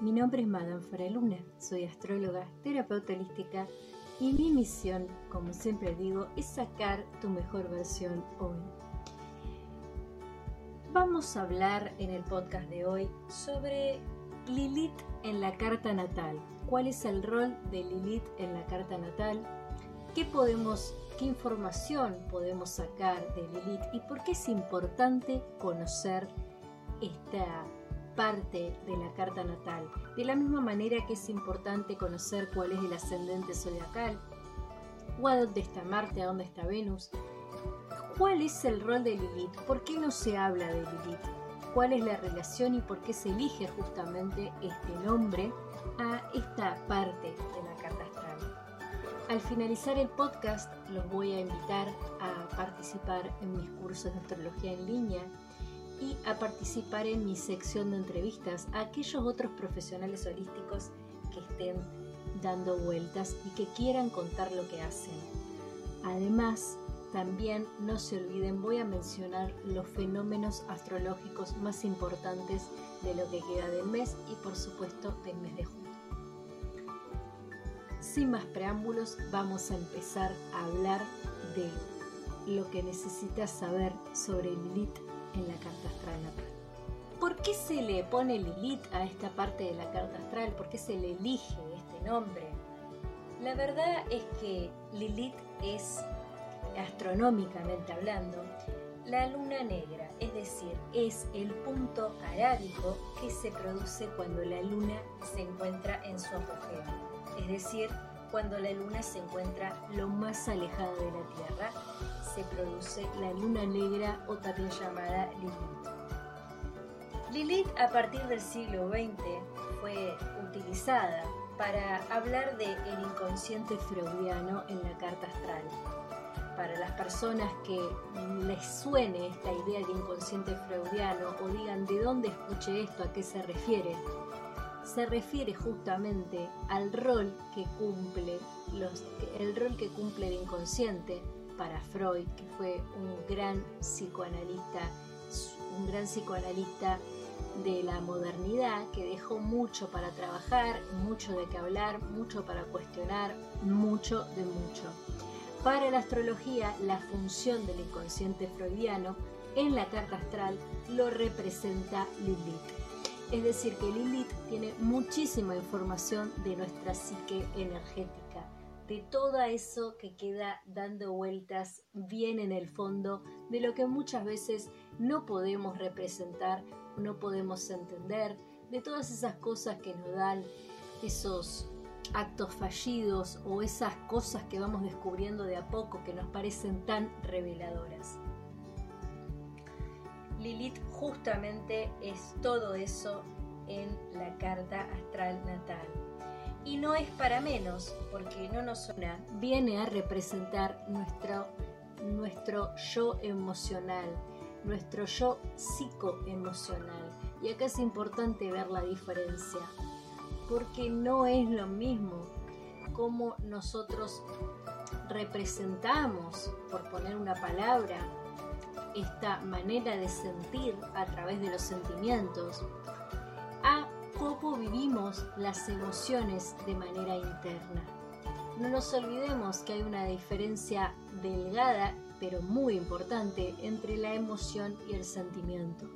Mi nombre es Madame Faraluna, soy astróloga, terapeuta holística y mi misión, como siempre digo, es sacar tu mejor versión hoy. Vamos a hablar en el podcast de hoy sobre Lilith en la carta natal. ¿Cuál es el rol de Lilith en la carta natal? ¿Qué podemos, qué información podemos sacar de Lilith y por qué es importante conocer esta parte de la carta natal, de la misma manera que es importante conocer cuál es el ascendente zodiacal, o a dónde está Marte, a dónde está Venus, cuál es el rol de Lilith, por qué no se habla de Lilith, cuál es la relación y por qué se elige justamente este nombre a esta parte de la carta astral. Al finalizar el podcast los voy a invitar a participar en mis cursos de astrología en línea y a participar en mi sección de entrevistas a aquellos otros profesionales holísticos que estén dando vueltas y que quieran contar lo que hacen. Además, también no se olviden, voy a mencionar los fenómenos astrológicos más importantes de lo que queda del mes y por supuesto del mes de junio. Sin más preámbulos, vamos a empezar a hablar de lo que necesitas saber sobre Lilith en la carta astral. ¿Por qué se le pone Lilith a esta parte de la carta astral? ¿Por qué se le elige este nombre? La verdad es que Lilith es, astronómicamente hablando, la luna negra, es decir, es el punto arábico que se produce cuando la luna se encuentra en su apogeo, es decir, cuando la luna se encuentra lo más alejada de la Tierra se produce la luna negra o también llamada Lilith. Lilith a partir del siglo XX fue utilizada para hablar del el inconsciente freudiano en la carta astral. Para las personas que les suene esta idea de inconsciente freudiano o digan de dónde escuché esto, a qué se refiere, se refiere justamente al rol que cumple el rol que cumple el inconsciente para Freud, que fue un gran psicoanalista, un gran psicoanalista de la modernidad que dejó mucho para trabajar, mucho de qué hablar, mucho para cuestionar, mucho de mucho. Para la astrología, la función del inconsciente freudiano en la carta astral lo representa Lilith. Es decir, que Lilith tiene muchísima información de nuestra psique energética de todo eso que queda dando vueltas bien en el fondo, de lo que muchas veces no podemos representar, no podemos entender, de todas esas cosas que nos dan esos actos fallidos o esas cosas que vamos descubriendo de a poco que nos parecen tan reveladoras. Lilith justamente es todo eso en la carta astral natal y no es para menos, porque no nos suena, viene a representar nuestro, nuestro yo emocional, nuestro yo psicoemocional. Y acá es importante ver la diferencia, porque no es lo mismo como nosotros representamos, por poner una palabra, esta manera de sentir a través de los sentimientos, cómo vivimos las emociones de manera interna. No nos olvidemos que hay una diferencia delgada, pero muy importante, entre la emoción y el sentimiento.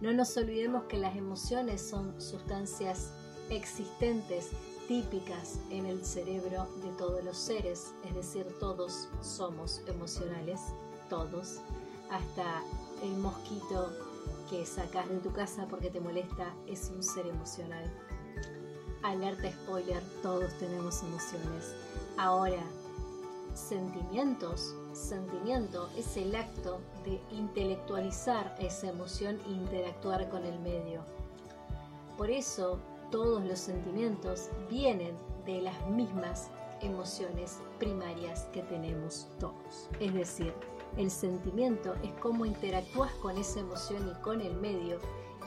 No nos olvidemos que las emociones son sustancias existentes, típicas en el cerebro de todos los seres, es decir, todos somos emocionales, todos, hasta el mosquito que sacas de tu casa porque te molesta es un ser emocional. Alerta spoiler, todos tenemos emociones. Ahora, sentimientos, sentimiento es el acto de intelectualizar esa emoción e interactuar con el medio. Por eso, todos los sentimientos vienen de las mismas emociones primarias que tenemos todos. Es decir, el sentimiento es cómo interactúas con esa emoción y con el medio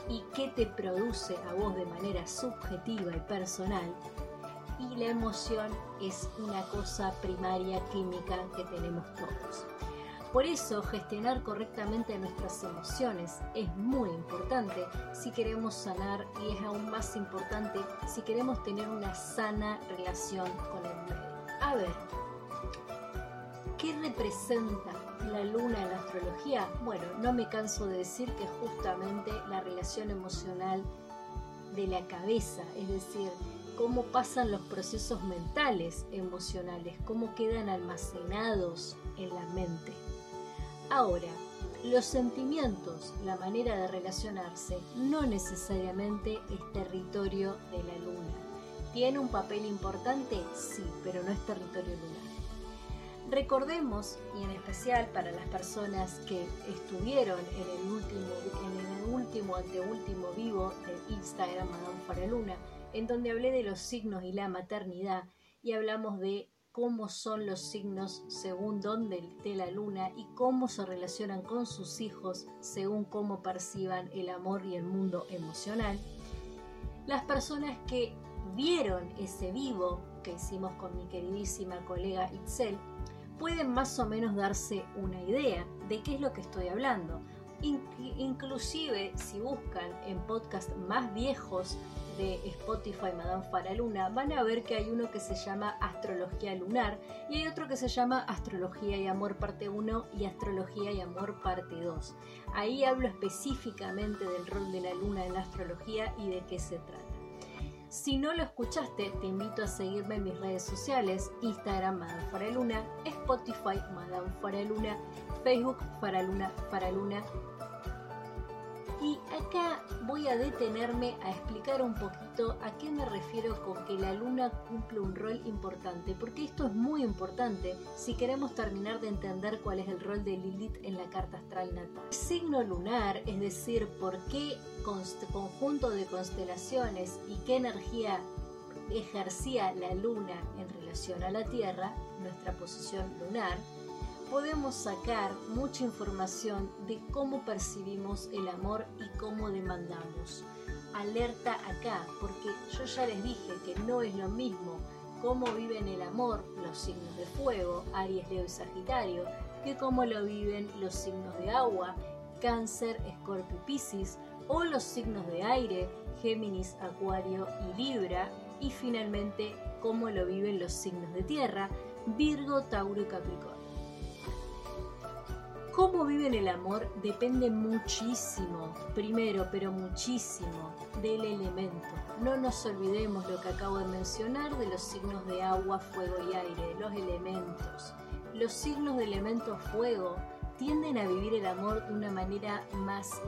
y qué te produce a vos de manera subjetiva y personal. Y la emoción es una cosa primaria química que tenemos todos. Por eso gestionar correctamente nuestras emociones es muy importante si queremos sanar y es aún más importante si queremos tener una sana relación con el medio. A ver, ¿qué representa la luna en la astrología? Bueno, no me canso de decir que justamente la relación emocional de la cabeza, es decir, cómo pasan los procesos mentales emocionales, cómo quedan almacenados en la mente. Ahora, los sentimientos, la manera de relacionarse, no necesariamente es territorio de la luna. ¿Tiene un papel importante? Sí, pero no es territorio lunar. Recordemos, y en especial para las personas que estuvieron en el último, en el último anteúltimo vivo de Instagram Madame Faraluna, en donde hablé de los signos y la maternidad y hablamos de cómo son los signos según dónde esté la luna y cómo se relacionan con sus hijos según cómo perciban el amor y el mundo emocional. Las personas que vieron ese vivo que hicimos con mi queridísima colega Itzel pueden más o menos darse una idea de qué es lo que estoy hablando. inclusive si buscan en podcasts más viejos de Spotify Madame Faraluna van a ver que hay uno que se llama Astrología Lunar y hay otro que se llama Astrología y Amor parte 1 y Astrología y Amor parte 2. Ahí hablo específicamente del rol de la luna en la astrología y de qué se trata. Si no lo escuchaste, te invito a seguirme en mis redes sociales, Instagram Madame Faraluna, Spotify Madame Faraluna, Facebook Faraluna Faraluna. Y acá voy a detenerme a explicar un poquito a qué me refiero con que la luna cumple un rol importante, porque esto es muy importante si queremos terminar de entender cuál es el rol de Lilith en la carta astral natal. Signo lunar, es decir, por qué conjunto de constelaciones y qué energía ejercía la luna en relación a la Tierra, nuestra posición lunar, podemos sacar mucha información de cómo percibimos el amor y cómo demandamos. Alerta acá, porque yo ya les dije que no es lo mismo cómo viven el amor los signos de fuego, Aries, Leo y Sagitario, que cómo lo viven los signos de agua, Cáncer, Escorpio y Piscis, o los signos de aire, Géminis, Acuario y Libra, y finalmente cómo lo viven los signos de tierra, Virgo, Tauro y Capricornio. Cómo viven el amor depende muchísimo, primero, pero muchísimo, del elemento. No nos olvidemos lo que acabo de mencionar de los signos de agua, fuego y aire, los elementos. Los signos de elemento fuego tienden a vivir el amor de una manera más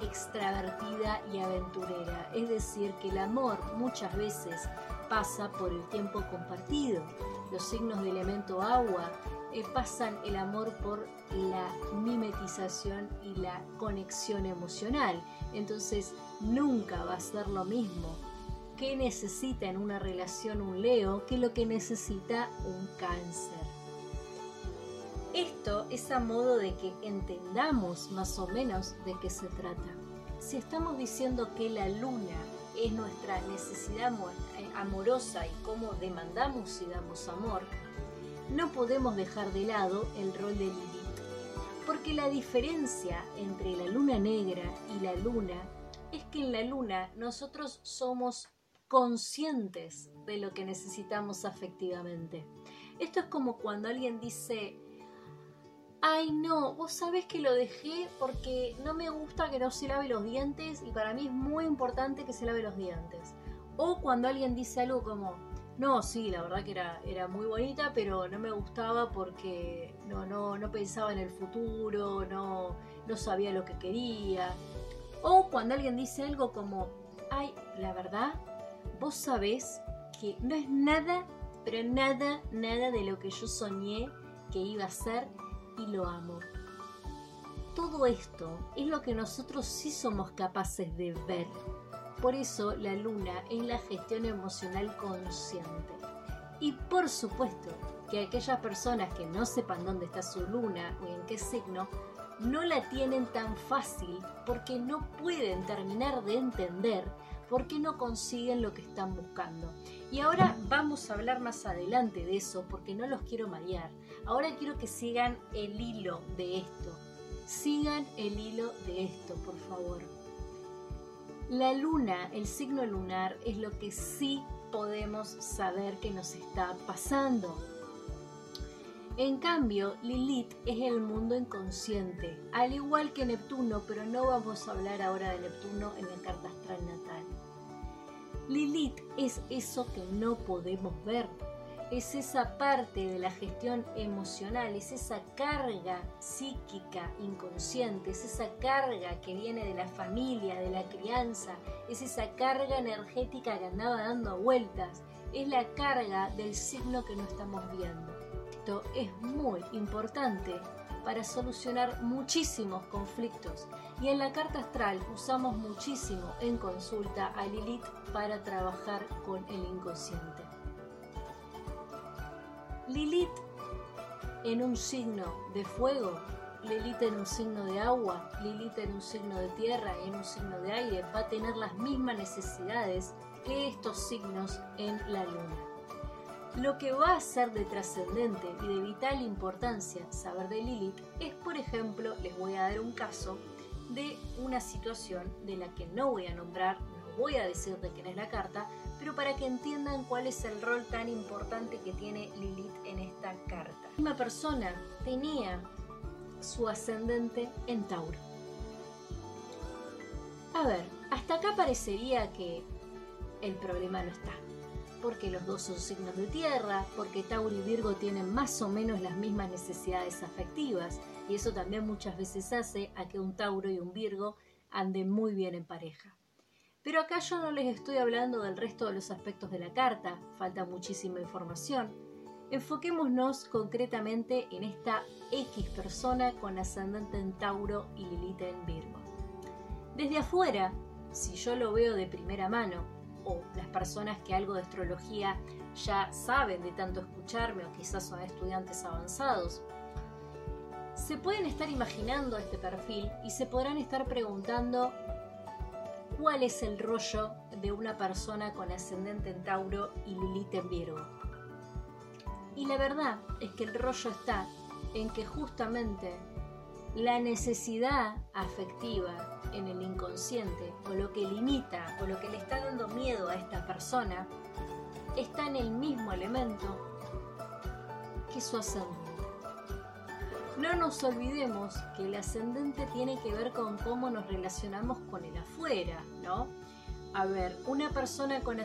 extravertida y aventurera. Es decir, que el amor muchas veces pasa por el tiempo compartido. Los signos de elemento agua eh, pasan el amor por la mimetización y la conexión emocional. Entonces nunca va a ser lo mismo que necesita en una relación un Leo que lo que necesita un cáncer. Esto es a modo de que entendamos más o menos de qué se trata. Si estamos diciendo que la luna es nuestra necesidad eh, amorosa y cómo demandamos y damos amor, no podemos dejar de lado el rol de Lilith, porque la diferencia entre la luna negra y la luna es que en la luna nosotros somos conscientes de lo que necesitamos afectivamente. Esto es como cuando alguien dice, ay no, vos sabés que lo dejé porque no me gusta que no se lave los dientes y para mí es muy importante que se lave los dientes. O cuando alguien dice algo como, no, sí, la verdad que era, era muy bonita, pero no me gustaba porque no, no, no pensaba en el futuro, no, no sabía lo que quería. O cuando alguien dice algo como, ay, la verdad, vos sabés que no es nada, pero nada, nada de lo que yo soñé que iba a ser y lo amo. Todo esto es lo que nosotros sí somos capaces de ver. Por eso la luna es la gestión emocional consciente. Y por supuesto que aquellas personas que no sepan dónde está su luna o en qué signo, no la tienen tan fácil porque no pueden terminar de entender por qué no consiguen lo que están buscando. Y ahora vamos a hablar más adelante de eso porque no los quiero marear. Ahora quiero que sigan el hilo de esto. Sigan el hilo de esto, por favor. La luna, el signo lunar, es lo que sí podemos saber que nos está pasando. En cambio, Lilith es el mundo inconsciente, al igual que Neptuno, pero no vamos a hablar ahora de Neptuno en la carta astral natal. Lilith es eso que no podemos ver, es esa parte de la gestión emocional, es esa carga psíquica inconsciente, es esa carga que viene de la familia, de la crianza, es esa carga energética que andaba dando vueltas, es la carga del signo que no estamos viendo. Esto es muy importante para solucionar muchísimos conflictos y en la carta astral usamos muchísimo en consulta a Lilith para trabajar con el inconsciente. Lilith en un signo de fuego, Lilith en un signo de agua, Lilith en un signo de tierra en un signo de aire va a tener las mismas necesidades que estos signos en la luna. Lo que va a ser de trascendente y de vital importancia saber de Lilith es, por ejemplo, les voy a dar un caso de una situación de la que no voy a nombrar, no voy a decir de quién es la carta, pero para que entiendan cuál es el rol tan importante que tiene Lilith en esta carta. Una persona tenía su ascendente en Tauro. A ver, hasta acá parecería que el problema no está, porque los dos son signos de tierra, porque Tauro y Virgo tienen más o menos las mismas necesidades afectivas, y eso también muchas veces hace a que un Tauro y un Virgo anden muy bien en pareja. Pero acá yo no les estoy hablando del resto de los aspectos de la carta, falta muchísima información. Enfoquémonos concretamente en esta X persona con ascendente en Tauro y Lilith en Virgo. Desde afuera, si yo lo veo de primera mano, o las personas que algo de astrología ya saben de tanto escucharme o quizás son estudiantes avanzados, se pueden estar imaginando este perfil y se podrán estar preguntando cuál es el rollo de una persona con ascendente en Tauro y Lilith en Virgo. Y la verdad es que el rollo está en que justamente la necesidad afectiva en el inconsciente o lo que limita o lo que le está dando miedo a esta persona está en el mismo elemento que su ascendente. No nos olvidemos que el ascendente tiene que ver con cómo nos relacionamos con el afuera, ¿no? A ver, una persona con,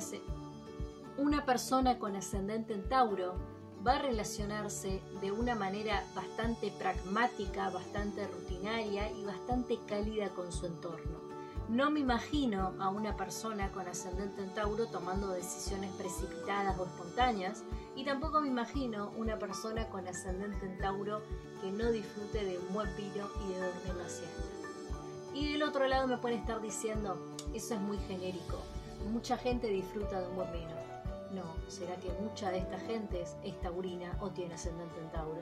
ascendente en Tauro va a relacionarse de una manera bastante pragmática, bastante rutinaria y bastante cálida con su entorno. No me imagino a una persona con ascendente en Tauro tomando decisiones precipitadas o espontáneas y tampoco me imagino una persona con ascendente en Tauro que no disfrute de un buen pino y de dormir la siesta. Y del otro lado me pueden estar diciendo, eso es muy genérico, mucha gente disfruta de un buen vino. No, será que mucha de esta gente es taurina o tiene ascendente en Tauro.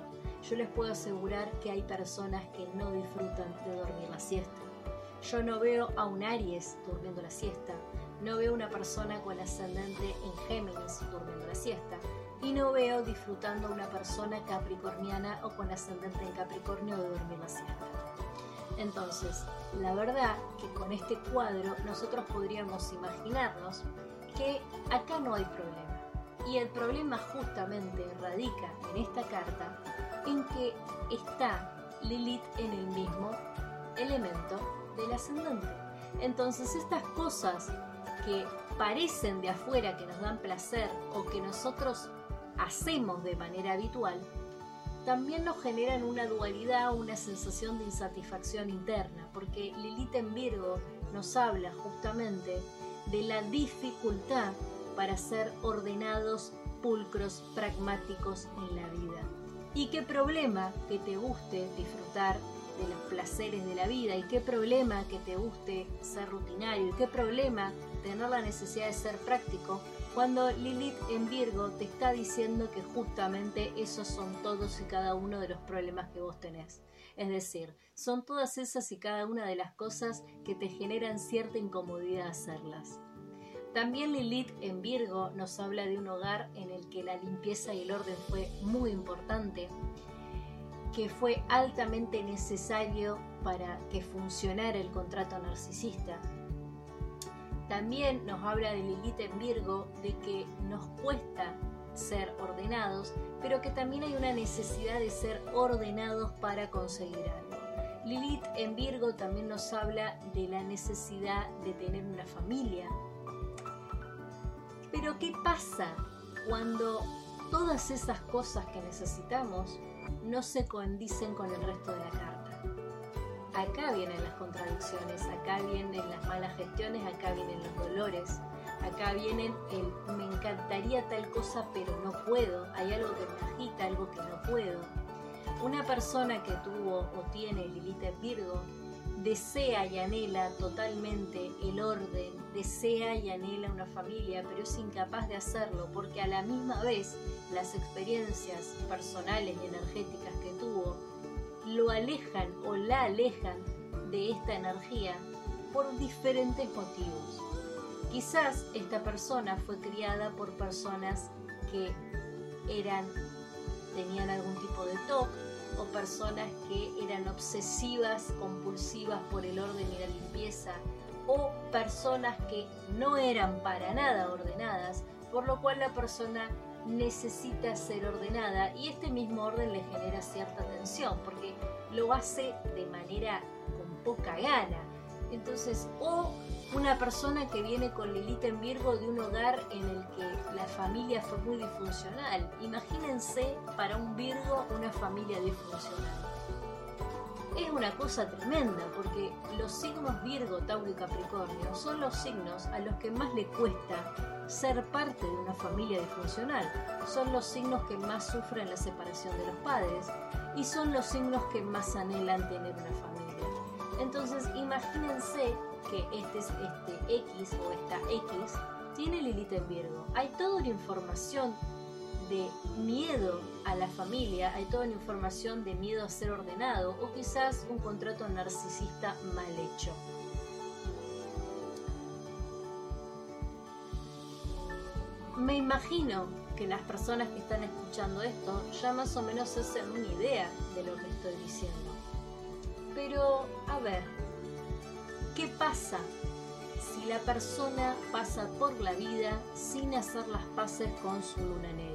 Yo les puedo asegurar que hay personas que no disfrutan de dormir la siesta. Yo no veo a un Aries durmiendo la siesta, no veo una persona con ascendente en Géminis durmiendo la siesta, y no veo disfrutando a una persona capricorniana o con ascendente en Capricornio de dormir la siesta. Entonces, la verdad que con este cuadro nosotros podríamos imaginarnos que acá no hay problema. Y el problema justamente radica en esta carta en que está Lilith en el mismo elemento del ascendente. Entonces estas cosas que parecen de afuera que nos dan placer o que nosotros hacemos de manera habitual, también nos generan una dualidad, una sensación de insatisfacción interna, porque Lilith en Virgo nos habla justamente de la dificultad para ser ordenados, pulcros, pragmáticos en la vida. Y qué problema que te guste disfrutar de los placeres de la vida y qué problema que te guste ser rutinario y qué problema tener la necesidad de ser práctico cuando Lilith en Virgo te está diciendo que justamente esos son todos y cada uno de los problemas que vos tenés. Es decir, son todas esas y cada una de las cosas que te generan cierta incomodidad hacerlas. También Lilith en Virgo nos habla de un hogar en el que la limpieza y el orden fue muy importante, que fue altamente necesario para que funcionara el contrato narcisista, también nos habla de Lilith en Virgo de que nos cuesta ser ordenados, pero que también hay una necesidad de ser ordenados para conseguir algo. Lilith en Virgo también nos habla de la necesidad de tener una familia. Pero ¿qué pasa cuando todas esas cosas que necesitamos no se condicen con el resto de la carta? Acá vienen las contradicciones, acá vienen las malas gestiones, acá vienen los dolores, acá vienen el me encantaría tal cosa pero no puedo, hay algo que me agita, algo que no puedo. Una persona que tuvo o tiene Lilith en Virgo desea y anhela totalmente el orden, desea y anhela una familia, pero es incapaz de hacerlo porque a la misma vez las experiencias personales y energéticas que tuvo lo alejan o la alejan de esta energía por diferentes motivos. Quizás esta persona fue criada por personas que eran tenían algún tipo de TOC o personas que eran obsesivas, compulsivas por el orden y la limpieza o personas que no eran para nada ordenadas, por lo cual la persona necesita ser ordenada y este mismo orden le genera cierta tensión porque lo hace de manera con poca gana. Entonces, o una persona que viene con Lilith en Virgo de un hogar en el que la familia fue muy disfuncional. Imagínense para un Virgo una familia disfuncional. Es una cosa tremenda porque los signos Virgo, Tauro y Capricornio son los signos a los que más le cuesta ser parte de una familia disfuncional. Son los signos que más sufren la separación de los padres y son los signos que más anhelan tener una familia. Entonces imagínense que este, este X o esta X tiene Lilith en Virgo. Hay toda una información de miedo a la familia, hay toda una información de miedo a ser ordenado o quizás un contrato narcisista mal hecho. Me imagino que las personas que están escuchando esto ya más o menos hacen una idea de lo que estoy diciendo. Pero, a ver, ¿qué pasa si la persona pasa por la vida sin hacer las paces con su luna negra?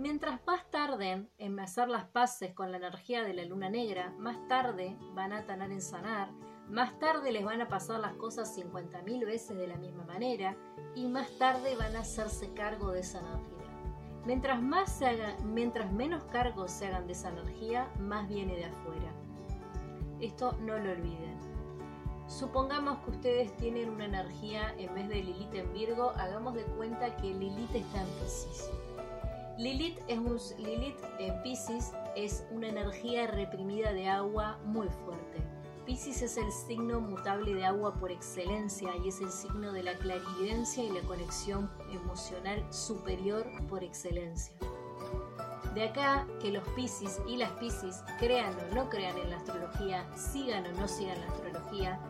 Mientras más tarden en hacer las paces con la energía de la luna negra, más tarde van a tener en sanar más tarde les van a pasar las cosas 50.000 veces de la misma manera y más tarde van a hacerse cargo de esa energía. Mientras, más se haga, mientras menos cargos se hagan de esa energía, más viene de afuera. Esto no lo olviden. Supongamos que ustedes tienen una energía en vez de Lilith en Virgo, hagamos de cuenta que Lilith está en Pisces. Lilith, es un, Lilith en Pisces es una energía reprimida de agua muy fuerte Pisces es el signo mutable de agua por excelencia y es el signo de la clarividencia y la conexión emocional superior por excelencia. De acá que los Pisces y las Pisces crean o no crean en la astrología, sigan o no sigan la astrología,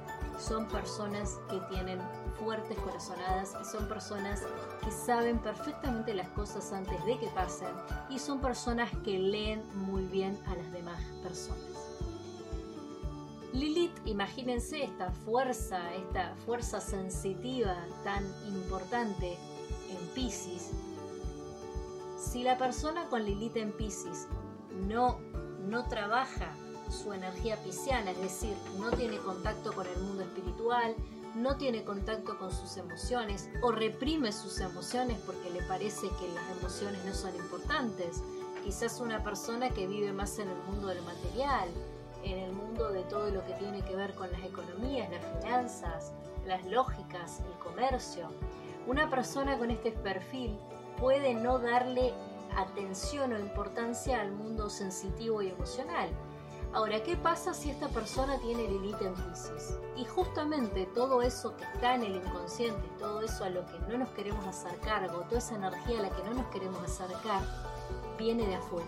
son personas que tienen fuertes corazonadas y son personas que saben perfectamente las cosas antes de que pasen y son personas que leen muy bien a las demás personas. Lilith, imagínense esta fuerza, esta fuerza sensitiva tan importante en Pisces. Si la persona con Lilith en Pisces no, no trabaja su energía pisciana, es decir, no tiene contacto con el mundo espiritual, no tiene contacto con sus emociones o reprime sus emociones porque le parece que las emociones no son importantes. Quizás una persona que vive más en el mundo del material, en el mundo de todo lo que tiene que ver con las economías, las finanzas, las lógicas, el comercio. Una persona con este perfil puede no darle atención o importancia al mundo sensitivo y emocional Ahora, ¿qué pasa si esta persona tiene Lilith en Pisces? Y justamente todo eso que está en el inconsciente, todo eso a lo que no nos queremos hacer cargo, toda esa energía a la que no nos queremos acercar, viene de afuera.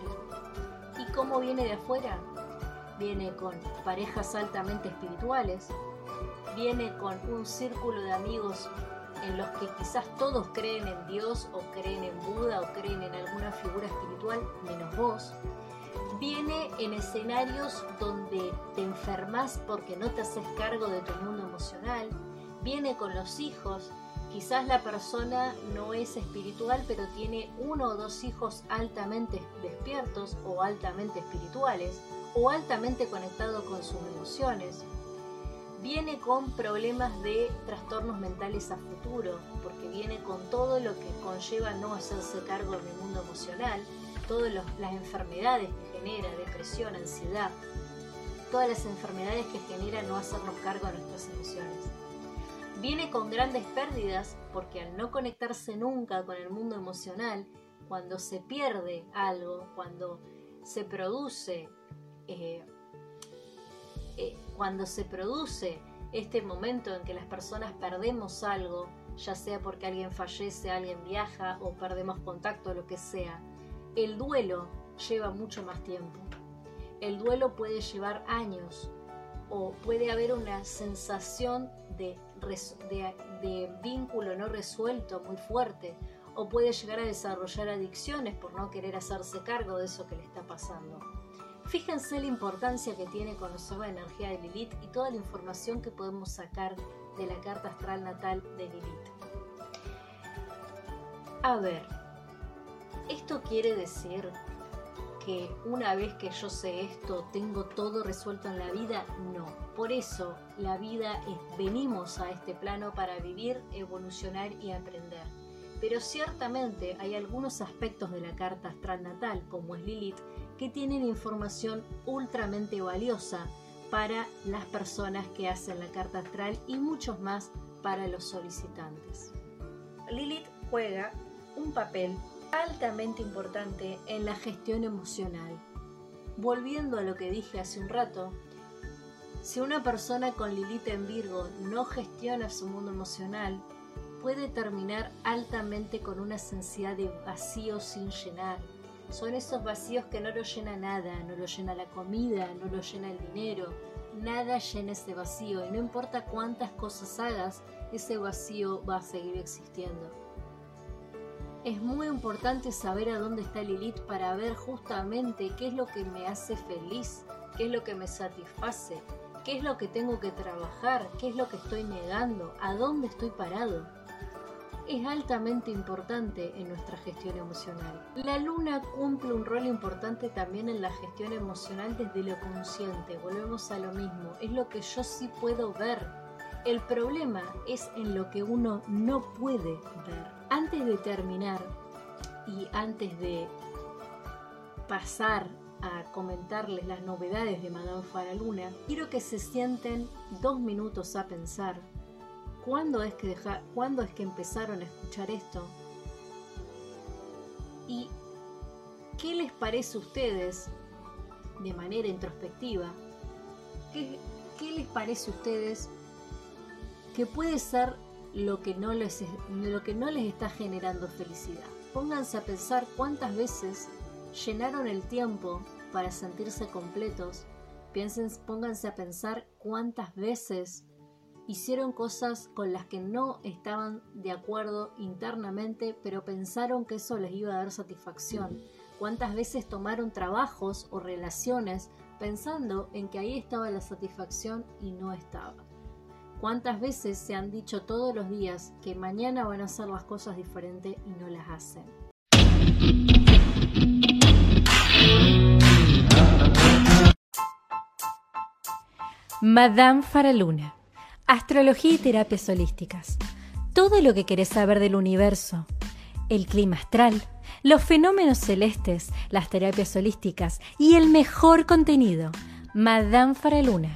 ¿Y cómo viene de afuera? Viene con parejas altamente espirituales, viene con un círculo de amigos en los que quizás todos creen en Dios o creen en Buda o creen en alguna figura espiritual, menos vos viene en escenarios donde te enfermas porque no te haces cargo de tu mundo emocional, viene con los hijos, quizás la persona no es espiritual pero tiene uno o dos hijos altamente despiertos o altamente espirituales o altamente conectados con sus emociones, viene con problemas de trastornos mentales a futuro, porque viene con todo lo que conlleva no hacerse cargo del mundo emocional, todas las enfermedades que genera, depresión, ansiedad, todas las enfermedades que genera no hacernos cargo de nuestras emociones. Viene con grandes pérdidas porque al no conectarse nunca con el mundo emocional, cuando se pierde algo, cuando se produce, eh, eh, cuando se produce este momento en que las personas perdemos algo, ya sea porque alguien fallece, alguien viaja o perdemos contacto, lo que sea, el duelo lleva mucho más tiempo. El duelo puede llevar años o puede haber una sensación de, vínculo no resuelto muy fuerte o puede llegar a desarrollar adicciones por no querer hacerse cargo de eso que le está pasando. Fíjense la importancia que tiene conocer la energía de Lilith y toda la información que podemos sacar de la carta astral natal de Lilith. A ver, ¿Esto quiere decir que una vez que yo sé esto tengo todo resuelto en la vida? No. Por eso la vida es, venimos a este plano para vivir, evolucionar y aprender. Pero ciertamente hay algunos aspectos de la carta astral natal, como es Lilith, que tienen información ultramente valiosa para las personas que hacen la carta astral y muchos más para los solicitantes. Lilith juega un papel altamente importante en la gestión emocional. Volviendo a lo que dije hace un rato, si una persona con Lilith en Virgo no gestiona su mundo emocional, puede terminar altamente con una sensibilidad de vacío sin llenar. Son esos vacíos que no lo llena nada, no lo llena la comida, no lo llena el dinero, nada llena ese vacío y no importa cuántas cosas hagas, ese vacío va a seguir existiendo es muy importante saber a dónde está Lilith para ver justamente qué es lo que me hace feliz, qué es lo que me satisface, qué es lo que tengo que trabajar, qué es lo que estoy negando, a dónde estoy parado. Es altamente importante en nuestra gestión emocional. La luna cumple un rol importante también en la gestión emocional desde lo consciente. Volvemos a lo mismo. Es lo que yo sí puedo ver. El problema es en lo que uno no puede ver. Antes de terminar y antes de pasar a comentarles las novedades de Madame Faraluna, quiero que se sienten dos minutos a pensar cuándo es que, es que empezaron a escuchar esto y qué les parece a ustedes de manera introspectiva, qué, qué les parece a ustedes que puede ser lo que, no les, lo que no les está generando felicidad. Pónganse a pensar cuántas veces llenaron el tiempo para sentirse completos. Piensen, pónganse a pensar cuántas veces hicieron cosas con las que no estaban de acuerdo internamente, pero pensaron que eso les iba a dar satisfacción. Cuántas veces tomaron trabajos o relaciones pensando en que ahí estaba la satisfacción y no estaba. ¿Cuántas veces se han dicho todos los días que mañana van a hacer las cosas diferentes y no las hacen? Madame Faraluna, Astrología y terapias holísticas. Todo lo que querés saber del universo. El clima astral, los fenómenos celestes, las terapias holísticas y el mejor contenido. Madame Faraluna.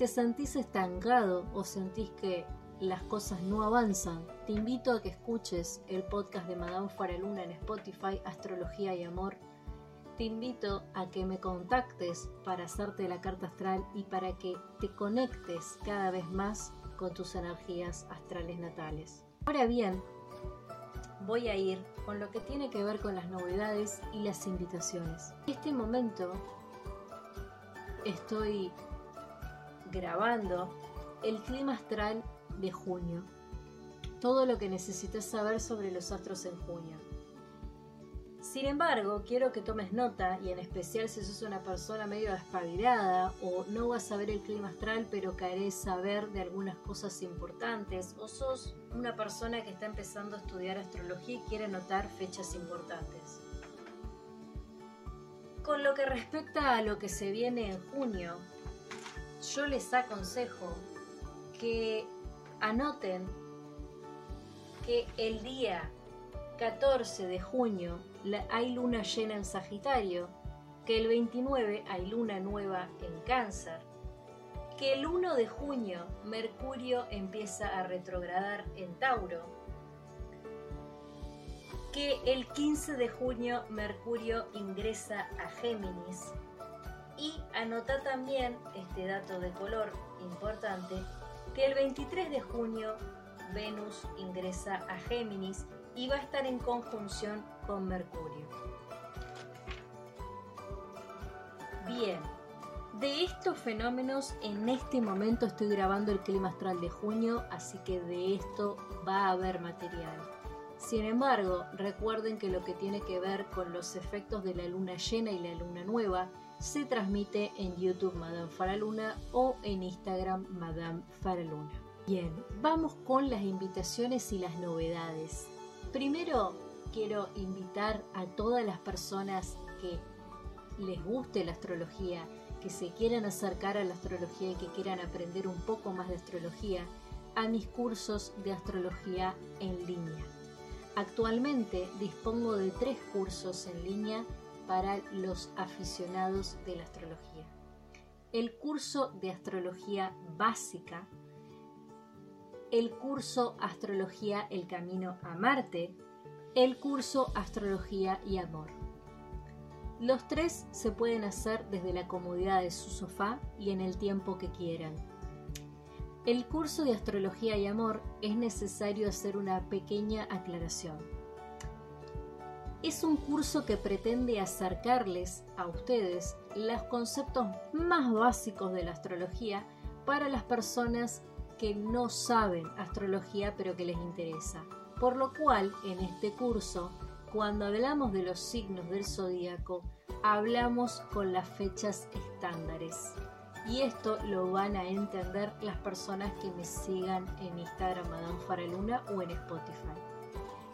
¿Te sentís estancado o sentís que las cosas no avanzan? Te invito a que escuches el podcast de Madame Faraluna en Spotify, Astrología y Amor te invito a que me contactes para hacerte la carta astral y para que te conectes cada vez más con tus energías astrales natales. Ahora bien, voy a ir con lo que tiene que ver con las novedades y las invitaciones. En este momento estoy grabando el clima astral de junio. Todo lo que necesitas saber sobre los astros en junio. Sin embargo, quiero que tomes nota, y en especial si sos una persona medio despabilada o no vas a ver el clima astral pero querés saber de algunas cosas importantes, o sos una persona que está empezando a estudiar astrología y quiere anotar fechas importantes. Con lo que respecta a lo que se viene en junio, yo les aconsejo que anoten que el día 14 de junio hay luna llena en Sagitario, que el 29 hay luna nueva en Cáncer, que el 1 de junio Mercurio empieza a retrogradar en Tauro, que el 15 de junio Mercurio ingresa a Géminis y anota también este dato de color importante, que el 23 de junio Venus ingresa a Géminis y va a estar en conjunción con Mercurio. Bien, de estos fenómenos en este momento estoy grabando el clima astral de junio, así que de esto va a haber material. Sin embargo, recuerden que lo que tiene que ver con los efectos de la luna llena y la luna nueva se transmite en YouTube Madame Faraluna o en Instagram Madame Faraluna. Bien, vamos con las invitaciones y las novedades. Primero quiero invitar a todas las personas que les guste la astrología, que se quieran acercar a la astrología y que quieran aprender un poco más de astrología, a mis cursos de astrología en línea. Actualmente dispongo de tres cursos en línea para los aficionados de la astrología. El curso de astrología básica, el curso Astrología El Camino a Marte, el curso Astrología y Amor. Los tres se pueden hacer desde la comodidad de su sofá y en el tiempo que quieran. El curso de Astrología y Amor es necesario hacer una pequeña aclaración. Es un curso que pretende acercarles a ustedes los conceptos más básicos de la astrología para las personas que no saben astrología pero que les interesa. Por lo cual, en este curso, cuando hablamos de los signos del zodíaco, hablamos con las fechas estándares. Y esto lo van a entender las personas que me sigan en Instagram Madame Faraluna o en Spotify.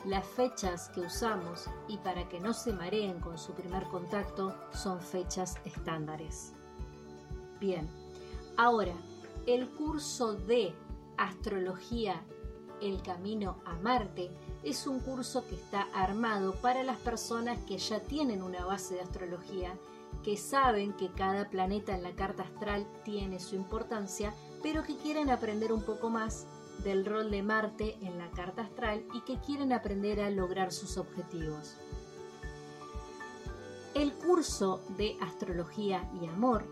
Las fechas que usamos y para que no se mareen con su primer contacto son fechas estándares. Bien, ahora el curso de Astrología El Camino a Marte es un curso que está armado para las personas que ya tienen una base de astrología, que saben que cada planeta en la carta astral tiene su importancia, pero que quieren aprender un poco más del rol de Marte en la carta astral y que quieren aprender a lograr sus objetivos. El curso de Astrología y Amor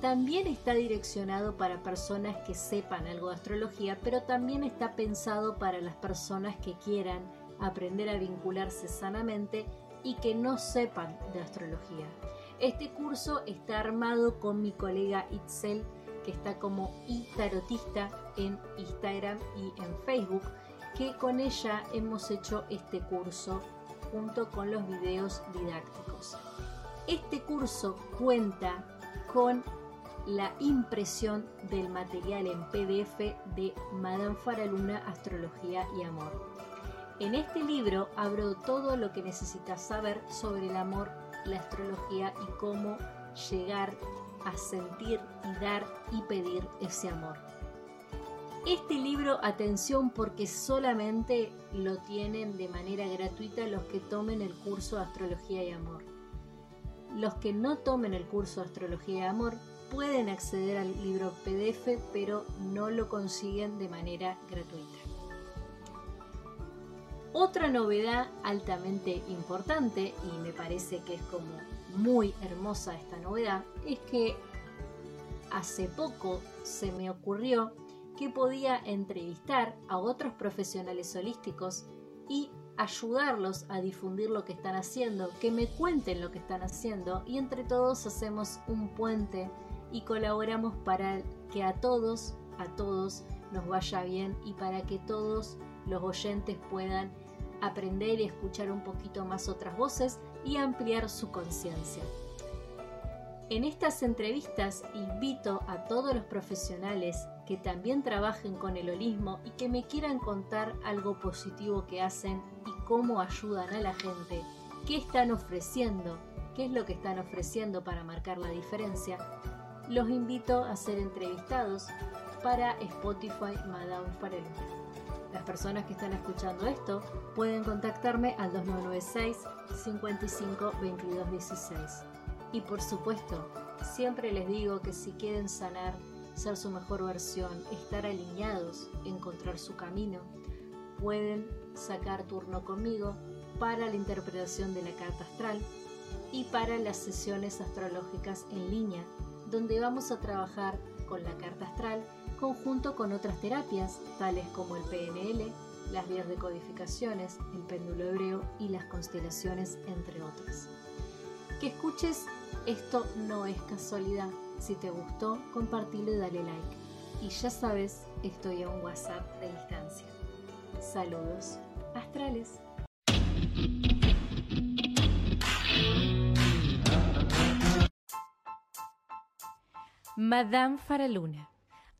también está direccionado para personas que sepan algo de astrología, pero también está pensado para las personas que quieran aprender a vincularse sanamente y que no sepan de astrología. Este curso está armado con mi colega Itzel, que está como itarotista en Instagram y en Facebook, que con ella hemos hecho este curso junto con los videos didácticos. Este curso cuenta con la impresión del material en PDF de Madame Faraluna Astrología y Amor. En este libro abro todo lo que necesitas saber sobre el amor, la astrología y cómo llegar a sentir y dar y pedir ese amor. Este libro, atención, porque solamente lo tienen de manera gratuita los que tomen el curso Astrología y Amor. Los que no tomen el curso de Astrología y Amor pueden acceder al libro PDF, pero no lo consiguen de manera gratuita. Otra novedad altamente importante, y me parece que es como muy hermosa esta novedad, es que hace poco se me ocurrió que podía entrevistar a otros profesionales holísticos y ayudarlos a difundir lo que están haciendo, que me cuenten lo que están haciendo y entre todos hacemos un puente y colaboramos para que a todos, a todos nos vaya bien y para que todos los oyentes puedan aprender y escuchar un poquito más otras voces y ampliar su conciencia. En estas entrevistas invito a todos los profesionales que también trabajen con el holismo y que me quieran contar algo positivo que hacen y cómo ayudan a la gente, qué están ofreciendo, qué es lo que están ofreciendo para marcar la diferencia los invito a ser entrevistados para Spotify Madame Farel. Las personas que están escuchando esto pueden contactarme al 2996 55 22 16. Y por supuesto, siempre les digo que si quieren sanar, ser su mejor versión, estar alineados, encontrar su camino, pueden sacar turno conmigo para la interpretación de la carta astral y para las sesiones astrológicas en línea donde vamos a trabajar con la carta astral conjunto con otras terapias, tales como el PNL, las vías de codificaciones, el péndulo hebreo y las constelaciones, entre otras. Que escuches esto no es casualidad. Si te gustó, compartilo y dale like. Y ya sabes, estoy a un WhatsApp de distancia. Saludos astrales. Madame Faraluna.